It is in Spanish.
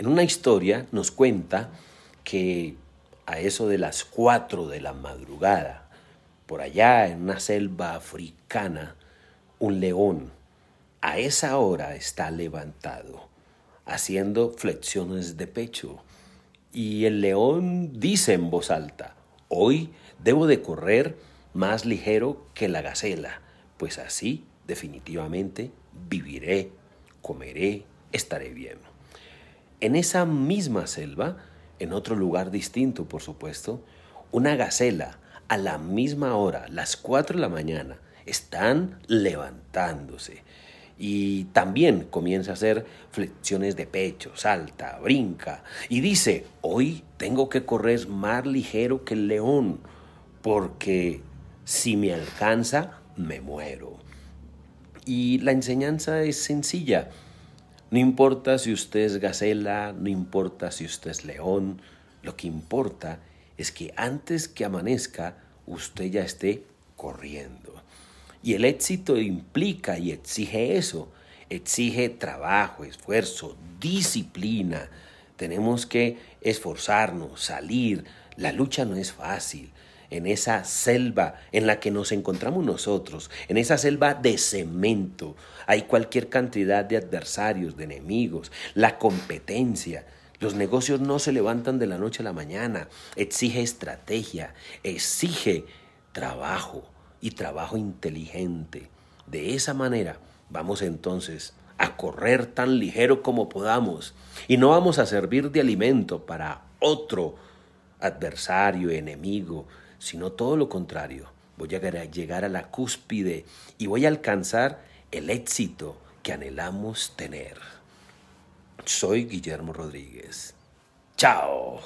En una historia nos cuenta que a eso de las cuatro de la madrugada, por allá en una selva africana, un león a esa hora está levantado, haciendo flexiones de pecho. Y el león dice en voz alta, hoy debo de correr más ligero que la gacela, pues así definitivamente viviré, comeré, estaré bien. En esa misma selva, en otro lugar distinto por supuesto, una gacela a la misma hora, las 4 de la mañana, están levantándose. Y también comienza a hacer flexiones de pecho, salta, brinca. Y dice, hoy tengo que correr más ligero que el león, porque si me alcanza, me muero. Y la enseñanza es sencilla. No importa si usted es gacela, no importa si usted es león, lo que importa es que antes que amanezca usted ya esté corriendo. Y el éxito implica y exige eso, exige trabajo, esfuerzo, disciplina. Tenemos que esforzarnos, salir. La lucha no es fácil. En esa selva en la que nos encontramos nosotros, en esa selva de cemento, hay cualquier cantidad de adversarios, de enemigos, la competencia. Los negocios no se levantan de la noche a la mañana. Exige estrategia, exige trabajo y trabajo inteligente. De esa manera vamos entonces a correr tan ligero como podamos y no vamos a servir de alimento para otro adversario, enemigo, sino todo lo contrario. Voy a llegar a la cúspide y voy a alcanzar el éxito que anhelamos tener. Soy Guillermo Rodríguez. Chao.